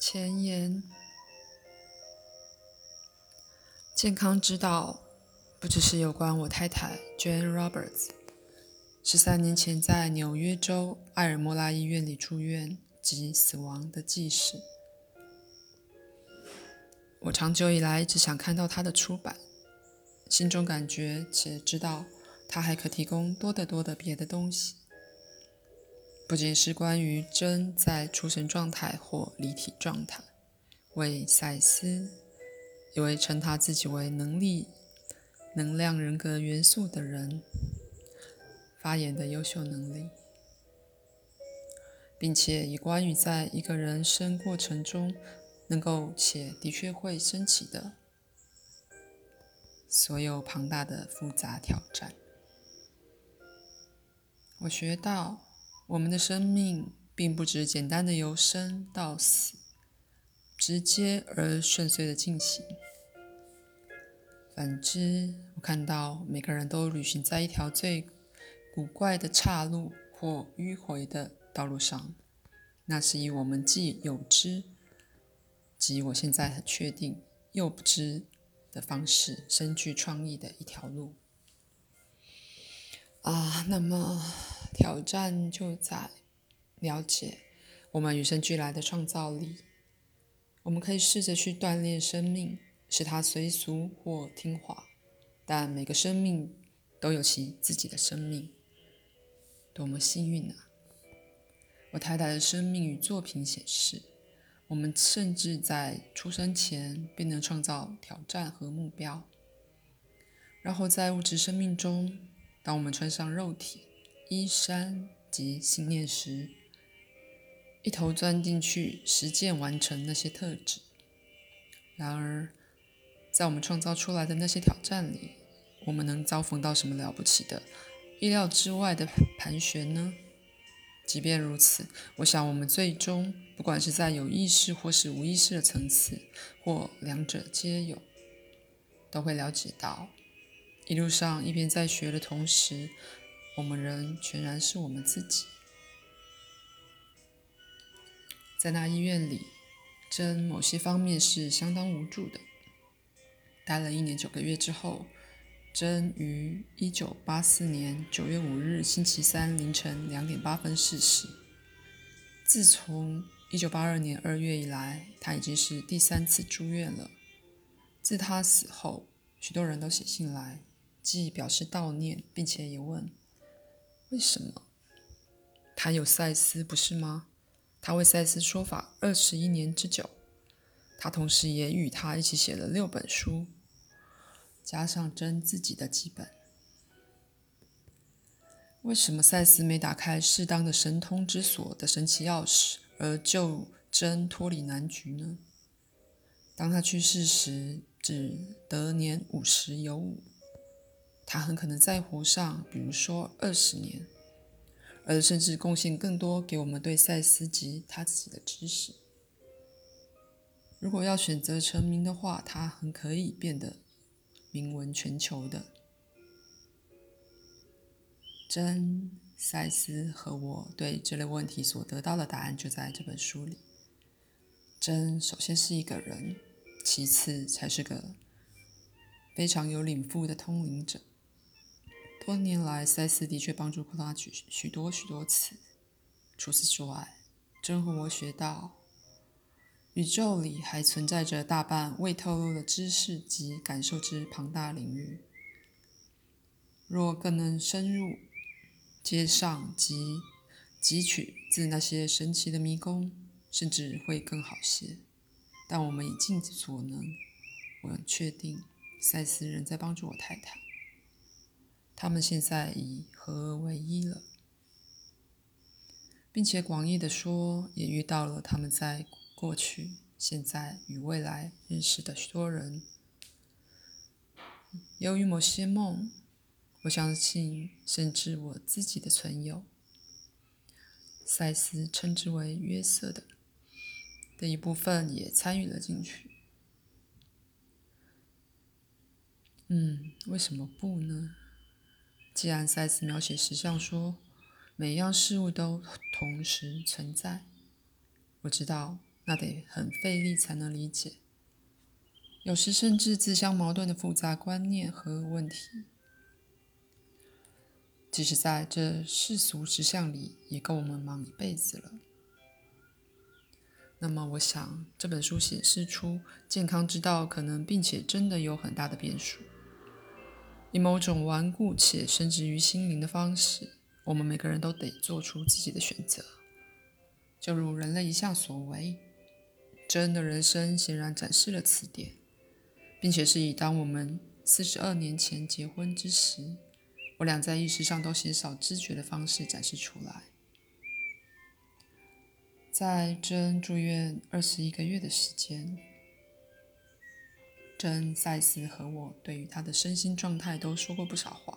前言：健康之道，不只是有关我太太 Jane Roberts 十三年前在纽约州埃尔莫拉医院里住院及死亡的记事。我长久以来只想看到他的出版，心中感觉且知道他还可提供多得多的别的东西。不仅是关于真在出神状态或离体状态，为赛斯，一位称他自己为能力、能量人格元素的人发言的优秀能力，并且以关于在一个人生过程中能够且的确会升起的所有庞大的复杂挑战，我学到。我们的生命并不只简单的由生到死，直接而顺遂的进行。反之，我看到每个人都旅行在一条最古怪的岔路或迂回的道路上，那是以我们既有知，即我现在很确定又不知的方式，深具创意的一条路。啊，那么。挑战就在了解我们与生俱来的创造力。我们可以试着去锻炼生命，使它随俗或听话，但每个生命都有其自己的生命。多么幸运啊！我太太的生命与作品显示，我们甚至在出生前便能创造挑战和目标，然后在物质生命中，当我们穿上肉体。衣衫及信念时，一头钻进去实践完成那些特质。然而，在我们创造出来的那些挑战里，我们能遭逢到什么了不起的、意料之外的盘旋呢？即便如此，我想我们最终，不管是在有意识或是无意识的层次，或两者皆有，都会了解到，一路上一边在学的同时。我们人全然是我们自己。在那医院里，珍某些方面是相当无助的。待了一年九个月之后，珍于一九八四年九月五日星期三凌晨两点八分逝世。自从一九八二年二月以来，他已经是第三次住院了。自他死后，许多人都写信来，既表示悼念，并且也问。为什么？他有赛斯，不是吗？他为赛斯说法二十一年之久，他同时也与他一起写了六本书，加上真自己的几本。为什么赛斯没打开适当的神通之锁的神奇钥匙，而救真脱离难局呢？当他去世时，只得年五十有五。他很可能再活上，比如说二十年，而甚至贡献更多给我们对赛斯及他自己的知识。如果要选择成名的话，他很可以变得名闻全球的。真、赛斯和我对这类问题所得到的答案就在这本书里。真首先是一个人，其次才是个非常有领悟的通灵者。多年来，赛斯的确帮助过他许许多许多次。除此之外，真和我学到，宇宙里还存在着大半未透露的知识及感受之庞大领域。若更能深入接上及汲取自那些神奇的迷宫，甚至会更好些。但我们已尽所能。我很确定，赛斯仍在帮助我太太。他们现在已合而为一了，并且广义的说，也遇到了他们在过去、现在与未来认识的许多人。由于某些梦，我相信，甚至我自己的存有，赛斯称之为约瑟的的一部分也参与了进去。嗯，为什么不呢？既然赛斯描写实相说，每样事物都同时存在，我知道那得很费力才能理解，有时甚至自相矛盾的复杂观念和问题，即使在这世俗实相里，也够我们忙一辈子了。那么，我想这本书显示出健康之道可能并且真的有很大的变数。以某种顽固且深植于心灵的方式，我们每个人都得做出自己的选择。就如人类一向所为，珍的人生显然展示了此点，并且是以当我们四十二年前结婚之时，我俩在意识上都鲜少知觉的方式展示出来。在珍住院二十一个月的时间，珍、赛斯和我对于他的身心状态都说过不少话，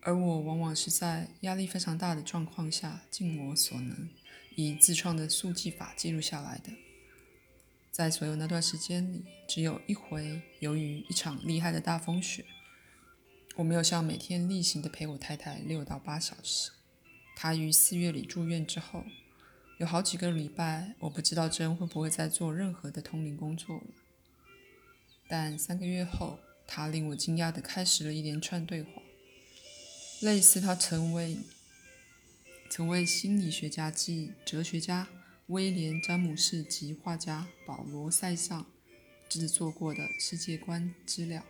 而我往往是在压力非常大的状况下，尽我所能以自创的速记法记录下来的。在所有那段时间里，只有一回，由于一场厉害的大风雪，我没有像每天例行的陪我太太六到八小时。她于四月里住院之后。有好几个礼拜，我不知道珍会不会再做任何的通灵工作了。但三个月后，他令我惊讶地开始了一连串对话，类似他成为曾为心理学家及哲学家威廉·詹姆士及画家保罗·塞尚制作过的世界观资料。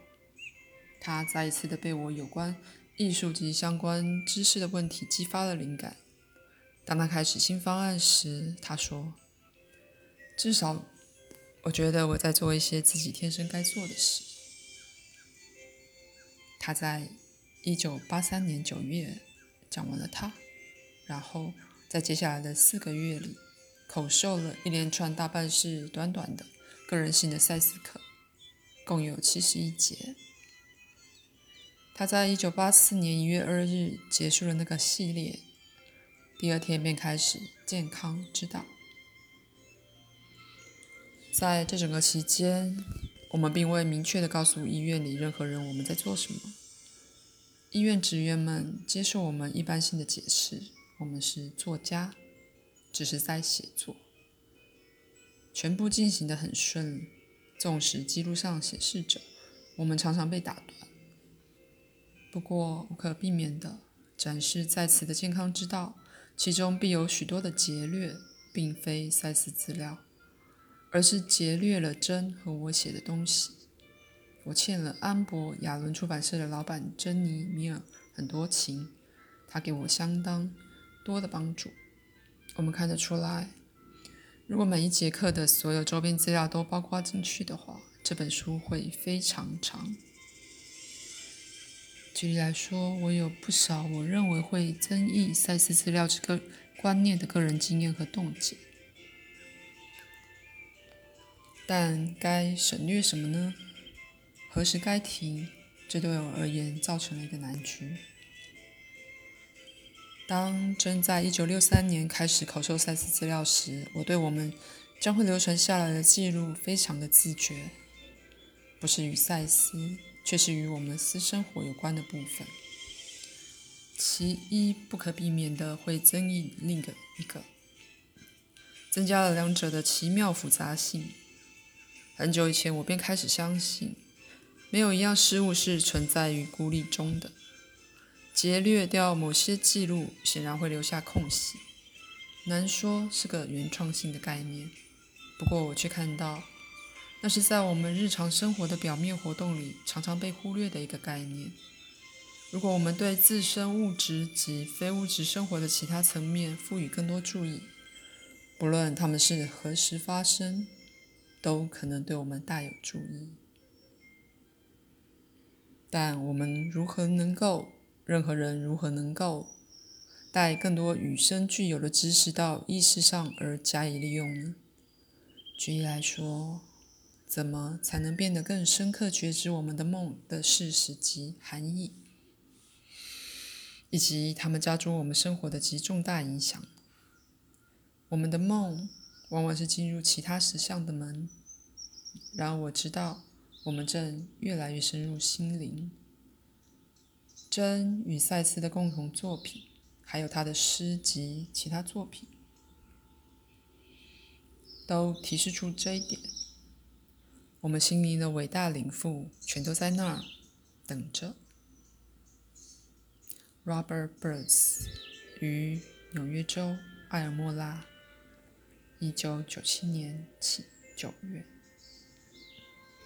他再一次的被我有关艺术及相关知识的问题激发了灵感。当他开始新方案时，他说：“至少，我觉得我在做一些自己天生该做的事。”他在一九八三年九月讲完了他，然后在接下来的四个月里，口授了一连串大半是短短的个人性的赛斯课，共有七十一节。他在一九八四年一月二日结束了那个系列。第二天便开始健康之道。在这整个期间，我们并未明确的告诉医院里任何人我们在做什么。医院职员们接受我们一般性的解释：我们是作家，只是在写作。全部进行的很顺，纵使记录上显示着我们常常被打断。不过无可避免的展示在此的健康之道。其中必有许多的劫掠，并非赛斯资料，而是劫掠了珍和我写的东西。我欠了安博亚伦出版社的老板珍妮米尔很多情，他给我相当多的帮助。我们看得出来，如果每一节课的所有周边资料都包括进去的话，这本书会非常长。举例来说，我有不少我认为会增益赛斯资料这个观念的个人经验和洞见，但该省略什么呢？何时该停？这对我而言造成了一个难局。当真在一九六三年开始口授赛斯资料时，我对我们将会流传下来的记录非常的自觉，不是与赛斯。却是与我们私生活有关的部分，其一不可避免的会增益另一个，增加了两者的奇妙复杂性。很久以前，我便开始相信，没有一样事物是存在于孤立中的。劫掠掉某些记录，显然会留下空隙，难说是个原创性的概念。不过，我却看到。那是在我们日常生活的表面活动里常常被忽略的一个概念。如果我们对自身物质及非物质生活的其他层面赋予更多注意，不论它们是何时发生，都可能对我们大有助益。但我们如何能够，任何人如何能够带更多与生俱有的知识到意识上而加以利用呢？举例来说。怎么才能变得更深刻觉知我们的梦的事实及含义，以及他们加诸我们生活的极重大影响？我们的梦往往是进入其他实相的门。然而我知道，我们正越来越深入心灵。珍与赛斯的共同作品，还有他的诗集其他作品。都提示出这一点。我们心灵的伟大领父全都在那儿等着。Robert Burns 于纽约州埃尔莫拉，一九九七年起九月。